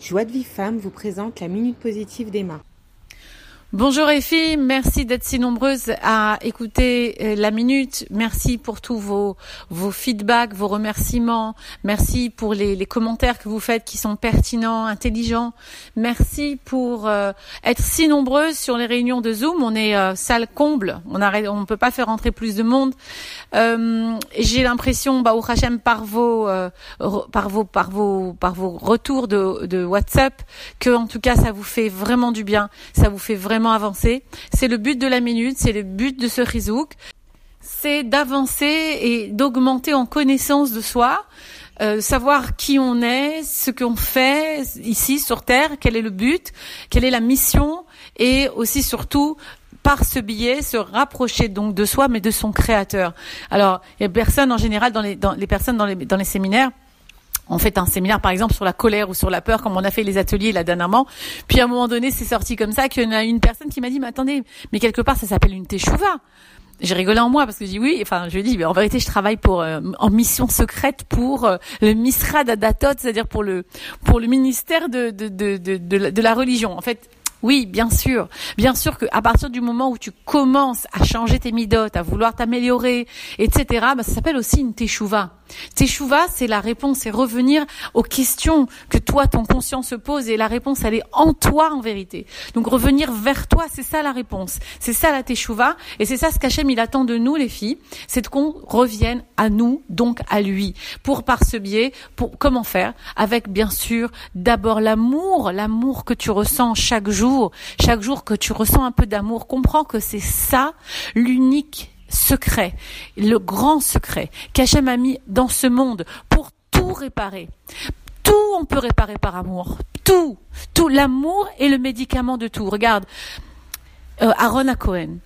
Joie de vie femme vous présente la minute positive d'Emma. Bonjour les merci d'être si nombreuses à écouter euh, la minute. Merci pour tous vos, vos feedbacks, vos remerciements. Merci pour les, les commentaires que vous faites qui sont pertinents, intelligents. Merci pour euh, être si nombreuses sur les réunions de Zoom. On est euh, salle comble, on ne peut pas faire entrer plus de monde. J'ai l'impression, bah, au Hachem, par vos, par vos, par vos, par vos retours de, de WhatsApp, que en tout cas ça vous fait vraiment du bien, ça vous fait vraiment avancer. C'est le but de la minute, c'est le but de ce rizouk. C'est d'avancer et d'augmenter en connaissance de soi, euh, savoir qui on est, ce qu'on fait ici sur Terre, quel est le but, quelle est la mission, et aussi surtout par ce biais se rapprocher donc de soi, mais de son créateur. Alors, il y a personne en général dans les, dans les personnes dans les, dans les séminaires on fait un séminaire par exemple sur la colère ou sur la peur comme on a fait les ateliers là dernièrement puis à un moment donné c'est sorti comme ça qu'il y en a une personne qui m'a dit mais attendez mais quelque part ça s'appelle une teshuva j'ai rigolé en moi parce que je dis oui, enfin je dis mais en vérité je travaille pour euh, en mission secrète pour euh, le Misra d'Adatot, c'est-à-dire pour le pour le ministère de de, de, de, de la religion. En fait, oui, bien sûr. Bien sûr qu'à partir du moment où tu commences à changer tes midotes, à vouloir t'améliorer, etc., bah, ça s'appelle aussi une teshuva. Teshuva, c'est la réponse, c'est revenir aux questions que toi, ton conscience se pose, et la réponse, elle est en toi en vérité. Donc revenir vers toi, c'est ça la réponse. C'est ça la teshuva, et c'est ça ce qu'Hachem, il attend de nous, les filles, c'est qu'on revienne à nous, donc à lui. Pour par ce biais, pour comment faire? Avec bien sûr d'abord l'amour, l'amour que tu ressens chaque jour chaque jour que tu ressens un peu d'amour, comprends que c'est ça l'unique secret, le grand secret qu'Hachem a mis dans ce monde pour tout réparer. Tout on peut réparer par amour. Tout. Tout. L'amour est le médicament de tout. Regarde, euh, Aaron à Cohen.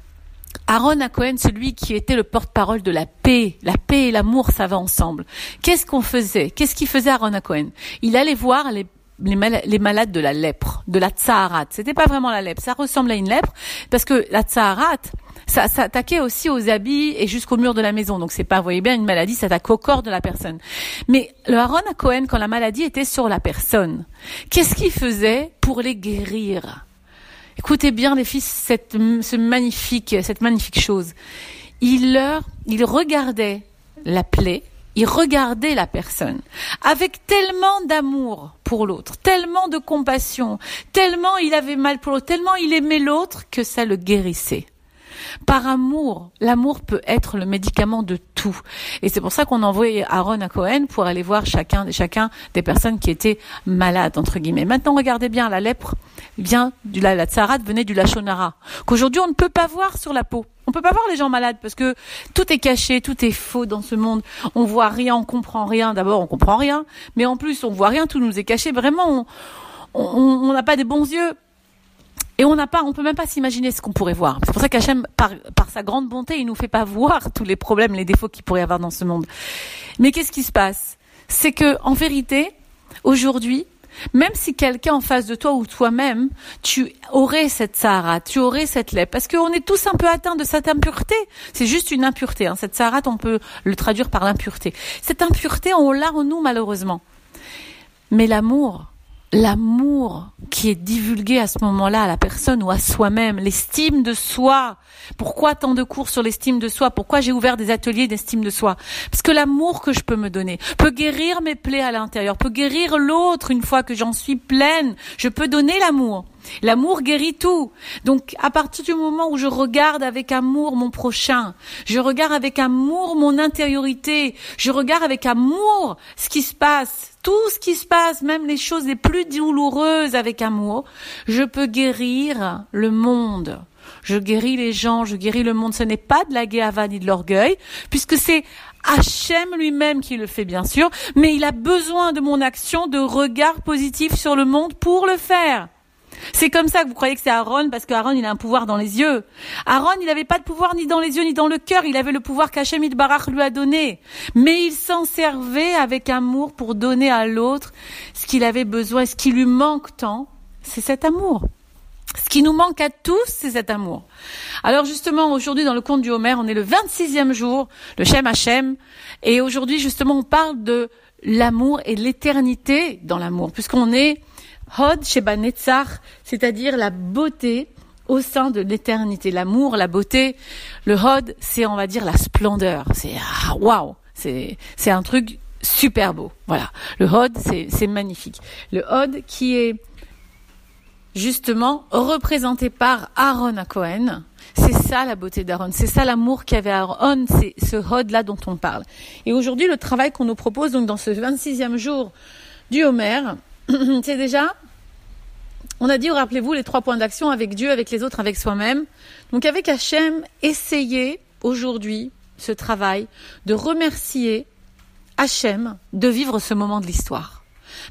Aaron à Cohen, celui qui était le porte-parole de la paix. La paix et l'amour, ça va ensemble. Qu'est-ce qu'on faisait? Qu'est-ce qu'il faisait Aaron à Cohen Il allait voir les les, malades de la lèpre, de la tsaharat. C'était pas vraiment la lèpre, ça ressemble à une lèpre parce que la tsaharat, ça s'attaquait aussi aux habits et jusqu'au mur de la maison. Donc c'est pas, vous voyez bien, une maladie s'attaque au corps de la personne. Mais le Aaron à Cohen, quand la maladie était sur la personne, qu'est-ce qu'il faisait pour les guérir? Écoutez bien les fils, cette, ce magnifique, cette magnifique chose. Il leur, il regardait la plaie, il regardait la personne avec tellement d'amour pour l'autre, tellement de compassion, tellement il avait mal pour l'autre, tellement il aimait l'autre que ça le guérissait. Par amour, l'amour peut être le médicament de tout. Et c'est pour ça qu'on envoyait Aaron à Cohen pour aller voir chacun, chacun des personnes qui étaient malades, entre guillemets. Maintenant, regardez bien, la lèpre vient du, la, la tsarat venait du lachonara, qu'aujourd'hui on ne peut pas voir sur la peau. On peut pas voir les gens malades parce que tout est caché, tout est faux dans ce monde. On voit rien, on comprend rien. D'abord, on comprend rien, mais en plus, on voit rien, tout nous est caché. Vraiment, on n'a pas des bons yeux. Et on n'a pas, on peut même pas s'imaginer ce qu'on pourrait voir. C'est pour ça qu'Hachem, par, par sa grande bonté, il nous fait pas voir tous les problèmes, les défauts qu'il pourrait y avoir dans ce monde. Mais qu'est-ce qui se passe? C'est que, en vérité, aujourd'hui, même si quelqu'un en face de toi ou toi-même, tu aurais cette Sahara, tu aurais cette lèpre, parce qu'on est tous un peu atteints de cette impureté. C'est juste une impureté. Hein. Cette Sahara, on peut le traduire par l'impureté. Cette impureté, on l'a en nous malheureusement. Mais l'amour, l'amour qui est divulgué à ce moment-là à la personne ou à soi-même, l'estime de soi. Pourquoi tant de cours sur l'estime de soi? Pourquoi j'ai ouvert des ateliers d'estime de soi? Parce que l'amour que je peux me donner peut guérir mes plaies à l'intérieur, peut guérir l'autre une fois que j'en suis pleine. Je peux donner l'amour. L'amour guérit tout. Donc, à partir du moment où je regarde avec amour mon prochain, je regarde avec amour mon intériorité, je regarde avec amour ce qui se passe, tout ce qui se passe, même les choses les plus douloureuses avec amour, je peux guérir le monde. Je guéris les gens, je guéris le monde. Ce n'est pas de la guéhava ni de l'orgueil, puisque c'est Hachem lui-même qui le fait bien sûr, mais il a besoin de mon action, de regard positif sur le monde pour le faire. C'est comme ça que vous croyez que c'est Aaron parce qu'Aaron il a un pouvoir dans les yeux. Aaron il n'avait pas de pouvoir ni dans les yeux ni dans le cœur, il avait le pouvoir qu'Hachem Barach lui a donné. Mais il s'en servait avec amour pour donner à l'autre ce qu'il avait besoin, ce qui lui manque tant, c'est cet amour. Ce qui nous manque à tous, c'est cet amour. Alors justement, aujourd'hui dans le conte du Homer, on est le 26e jour, le Shem Hachem, et aujourd'hui justement on parle de l'amour et l'éternité dans l'amour, puisqu'on est Hod Sheba Netzach, c'est-à-dire la beauté au sein de l'éternité, l'amour, la beauté. Le Hod, c'est on va dire la splendeur. C'est ah, waouh, c'est c'est un truc super beau. Voilà, le Hod, c'est c'est magnifique. Le Hod qui est justement représenté par Aaron à Cohen. C'est ça la beauté d'Aaron, c'est ça l'amour qu'avait Aaron, c'est ce Hod là dont on parle. Et aujourd'hui, le travail qu'on nous propose donc dans ce 26e jour du Homer, c'est déjà on a dit, rappelez-vous, les trois points d'action avec Dieu, avec les autres, avec soi-même. Donc avec Hachem, essayez aujourd'hui ce travail de remercier Hachem de vivre ce moment de l'histoire.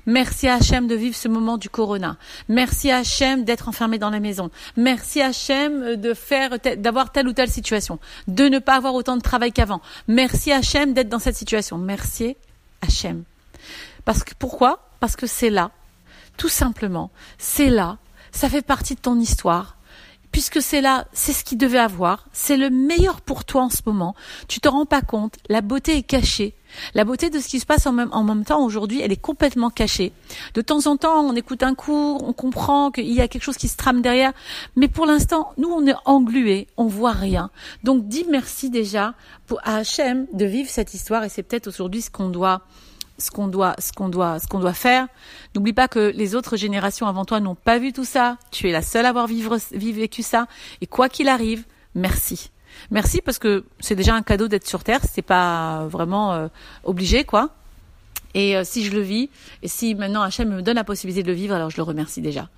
Merci à Hachem de vivre ce moment du corona. Merci à Hachem d'être enfermé dans la maison. Merci à Hachem d'avoir telle ou telle situation. De ne pas avoir autant de travail qu'avant. Merci à Hachem d'être dans cette situation. Merci Hachem. Parce que, pourquoi? Parce que c'est là tout simplement, c'est là, ça fait partie de ton histoire. Puisque c'est là, c'est ce qu'il devait avoir, c'est le meilleur pour toi en ce moment. Tu te rends pas compte, la beauté est cachée. La beauté de ce qui se passe en même, temps aujourd'hui, elle est complètement cachée. De temps en temps, on écoute un cours, on comprend qu'il y a quelque chose qui se trame derrière, mais pour l'instant, nous, on est englués, on voit rien. Donc, dis merci déjà à Hachem de vivre cette histoire, et c'est peut-être aujourd'hui ce qu'on doit ce qu'on doit, ce qu'on doit, ce qu'on doit faire. N'oublie pas que les autres générations avant toi n'ont pas vu tout ça. Tu es la seule à avoir vécu ça. Et quoi qu'il arrive, merci. Merci parce que c'est déjà un cadeau d'être sur Terre. C'est pas vraiment euh, obligé, quoi. Et euh, si je le vis, et si maintenant Hachem me donne la possibilité de le vivre, alors je le remercie déjà.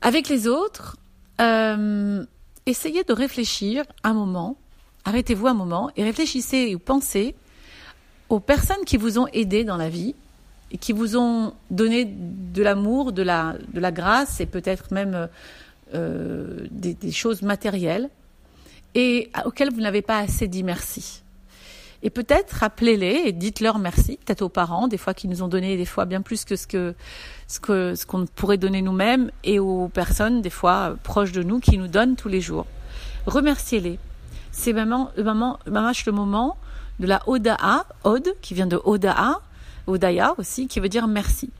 Avec les autres, euh, essayez de réfléchir un moment. Arrêtez-vous un moment et réfléchissez ou pensez aux personnes qui vous ont aidé dans la vie et qui vous ont donné de l'amour, de la, de la grâce et peut-être même euh, des, des, choses matérielles et auxquelles vous n'avez pas assez dit merci. Et peut-être rappelez-les et dites-leur merci, peut-être aux parents, des fois qui nous ont donné des fois bien plus que ce que ce que ce qu'on pourrait donner nous-mêmes, et aux personnes des fois proches de nous qui nous donnent tous les jours. Remerciez-les. C'est vraiment, vraiment, vraiment le moment de la Oda'a, Od, qui vient de Oda'a, Odaya aussi, qui veut dire merci.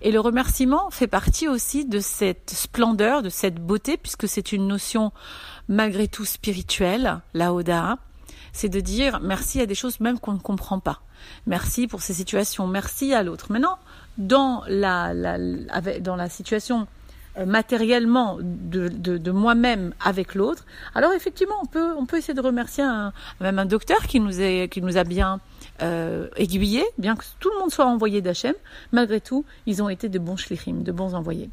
Et le remerciement fait partie aussi de cette splendeur, de cette beauté, puisque c'est une notion malgré tout spirituelle, la Oda'a. C'est de dire merci à des choses même qu'on ne comprend pas. Merci pour ces situations, merci à l'autre. Maintenant, dans la, la, dans la situation matériellement de, de, moi-même avec l'autre, alors effectivement, on peut, on peut essayer de remercier même un docteur qui nous, est, qui nous a bien euh, aiguillés, bien que tout le monde soit envoyé d'Hachem, malgré tout, ils ont été de bons shlichim, de bons envoyés.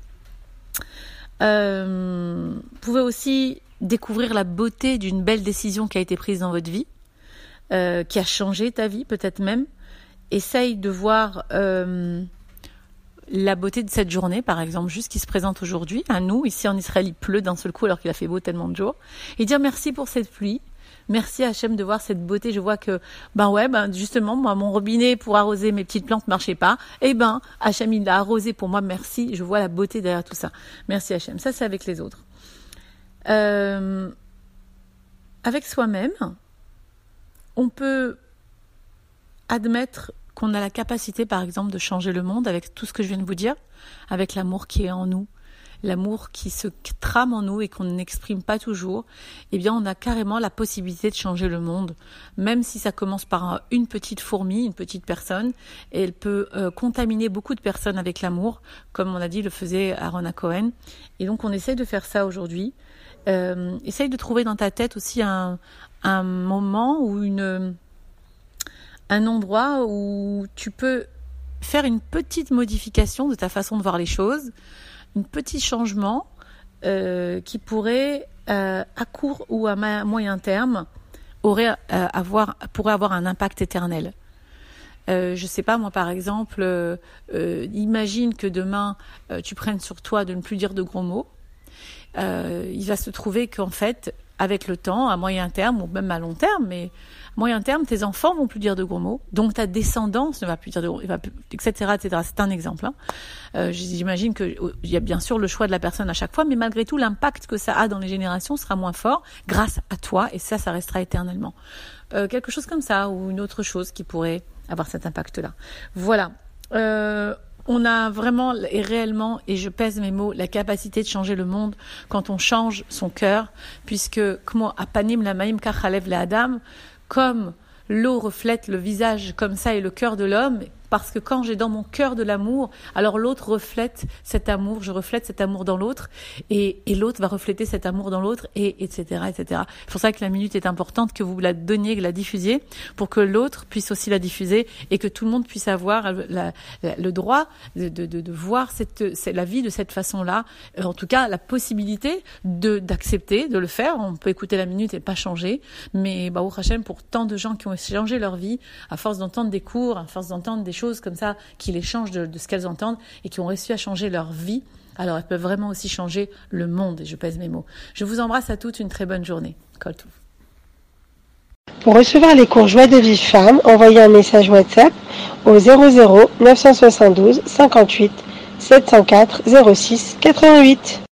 Euh, vous pouvez aussi découvrir la beauté d'une belle décision qui a été prise dans votre vie, euh, qui a changé ta vie peut-être même. Essaye de voir euh, la beauté de cette journée, par exemple, juste qui se présente aujourd'hui, à nous, ici en Israël, il pleut d'un seul coup alors qu'il a fait beau tellement de jours, et dire merci pour cette pluie, merci Hachem de voir cette beauté, je vois que, ben ouais, ben justement, moi, mon robinet pour arroser mes petites plantes marchait pas, et eh ben, Hachem, il l'a arrosé pour moi, merci, je vois la beauté derrière tout ça. Merci Hachem. Ça, c'est avec les autres. Euh, avec soi-même, on peut admettre qu'on a la capacité, par exemple, de changer le monde avec tout ce que je viens de vous dire, avec l'amour qui est en nous, l'amour qui se trame en nous et qu'on n'exprime pas toujours, eh bien, on a carrément la possibilité de changer le monde, même si ça commence par une petite fourmi, une petite personne, et elle peut euh, contaminer beaucoup de personnes avec l'amour, comme on a dit, le faisait Aaron Cohen. Et donc, on essaye de faire ça aujourd'hui. Euh, essaye de trouver dans ta tête aussi un, un moment ou une un endroit où tu peux faire une petite modification de ta façon de voir les choses, un petit changement euh, qui pourrait, euh, à court ou à moyen terme, aurait, euh, avoir, un impact éternel. Euh, je sais pas moi par exemple, imagine que demain tu prennes sur toi de ne plus dire de gros mots. il va se trouver qu'en fait, avec le temps, à moyen terme ou même à long terme, mais moyen terme, tes enfants vont plus dire de gros mots, donc ta descendance ne va plus dire de gros mots, etc., etc. C'est un exemple. Hein. Euh, J'imagine qu'il y a bien sûr le choix de la personne à chaque fois, mais malgré tout, l'impact que ça a dans les générations sera moins fort grâce à toi, et ça, ça restera éternellement. Euh, quelque chose comme ça, ou une autre chose qui pourrait avoir cet impact-là. Voilà. Euh, On a vraiment et réellement, et je pèse mes mots, la capacité de changer le monde quand on change son cœur, puisque apanim la comme l'eau reflète le visage comme ça et le cœur de l'homme, parce que quand j'ai dans mon cœur de l'amour, alors l'autre reflète cet amour, je reflète cet amour dans l'autre, et, et l'autre va refléter cet amour dans l'autre, et etc. etc. C'est pour ça que la minute est importante, que vous la donniez, que la diffusiez, pour que l'autre puisse aussi la diffuser, et que tout le monde puisse avoir la, le droit de, de, de, de voir cette, la vie de cette façon-là, euh, en tout cas la possibilité de d'accepter, de le faire. On peut écouter la minute et pas changer, mais bah, au Hachem, pour tant de gens qui ont changé leur vie, à force d'entendre des cours, à force d'entendre des comme ça qui les changent de, ce qu'elles entendent et qui ont réussi à changer leur vie, alors elles peuvent vraiment aussi changer le monde, et je pèse mes mots. Je vous embrasse à toutes, une très bonne journée. Pour recevoir les cours Joie de vie femme, envoyez un message WhatsApp au 00 972 58 704 06 88.